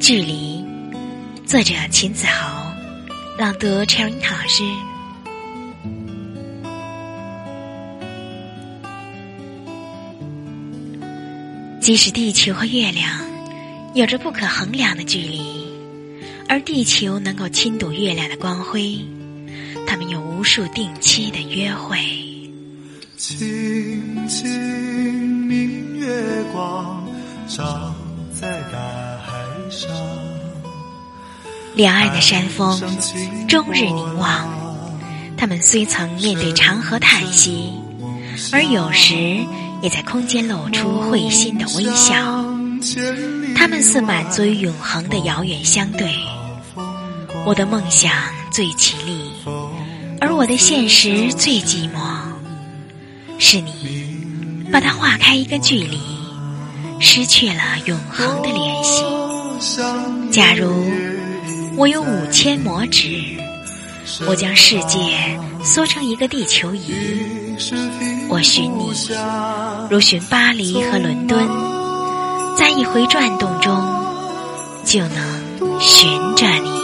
距离，作者秦子豪，朗读 c h e r 老师。即使地球和月亮有着不可衡量的距离，而地球能够亲睹月亮的光辉，他们有无数定期的约会。照在大海上，两岸的山峰终日凝望，他们虽曾面对长河叹息，而有时。也在空间露出会心的微笑，他们似满足于永恒的遥远相对。我的梦想最绮丽，而我的现实最寂寞。是你把它划开一个距离，失去了永恒的联系。假如我有五千魔指，我将世界缩成一个地球仪，我寻你。如寻巴黎和伦敦，在一回转动中，就能寻着你。